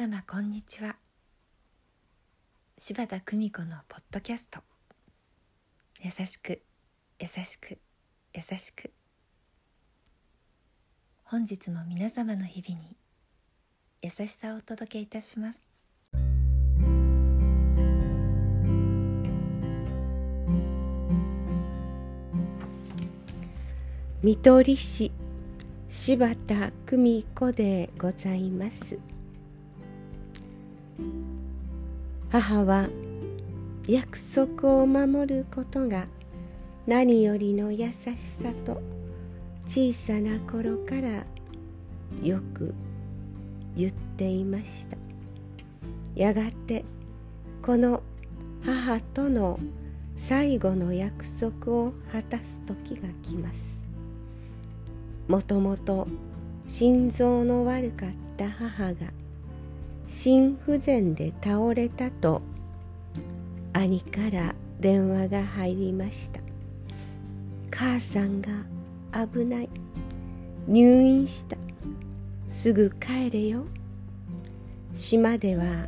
様こんにちは。柴田久美子のポッドキャスト。優しく優しく優しく。本日も皆様の日々に優しさをお届けいたします。見取り師柴田久美子でございます。母は約束を守ることが何よりの優しさと小さな頃からよく言っていました。やがてこの母との最後の約束を果たす時が来ます。もともと心臓の悪かった母が心不全で倒れたと兄から電話が入りました。母さんが危ない。入院した。すぐ帰れよ。島では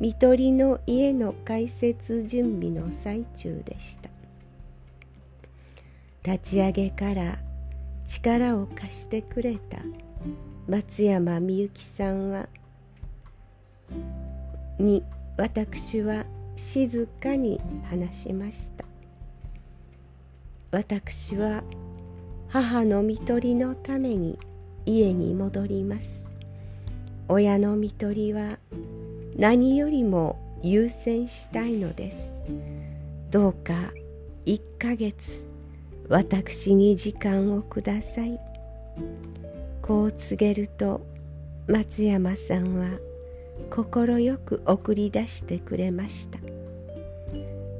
看取りの家の開設準備の最中でした。立ち上げから力を貸してくれた松山みゆきさんはに私は静かに話しました。私は母の看取りのために家に戻ります。親の看取りは何よりも優先したいのです。どうか1ヶ月私に時間をください。こう告げると松山さんは快く送り出してくれました。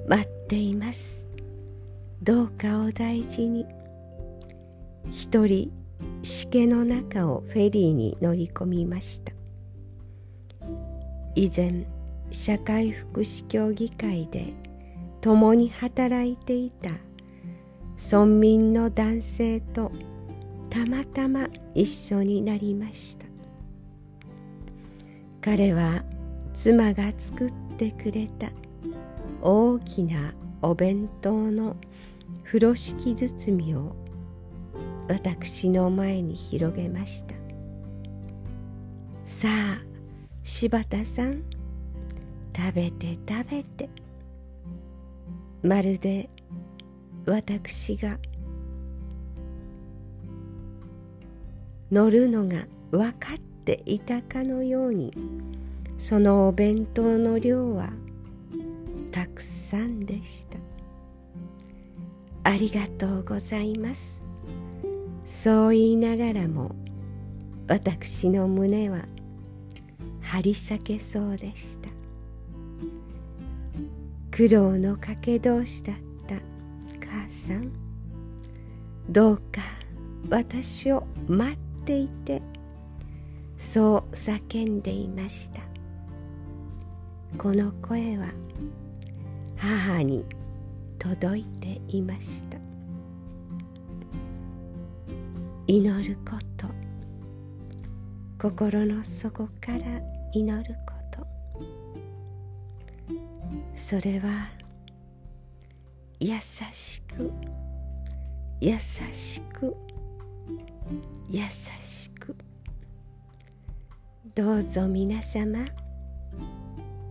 待っています。どうかお大事に。一人しけの中をフェリーに乗り込みました。以前社会福祉協議会で共に働いていた村民の男性とたまたま一緒になりました。彼は妻が作ってくれた大きなお弁当の風呂敷包みを私の前に広げました。さあ柴田さん食べて食べて。まるで私が乗るのが分かっていたかのようにそのお弁当の量はたくさんでした。ありがとうございます。そう言いながらも私の胸は張り裂けそうでした。苦労のかけ同士だった母さん。どうか私を待っていてそう叫んでいました。この声は母に届いていました。祈ること。心の底から祈ること。それは優しく優しく優しく。どうぞ皆様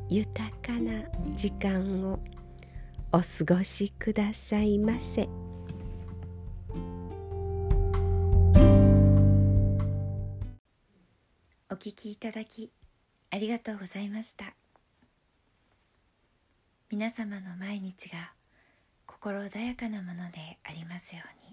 豊かな時間をお過ごしくださいませ。お聞きいただきありがとうございました皆様の毎日が心穏やかなものでありますように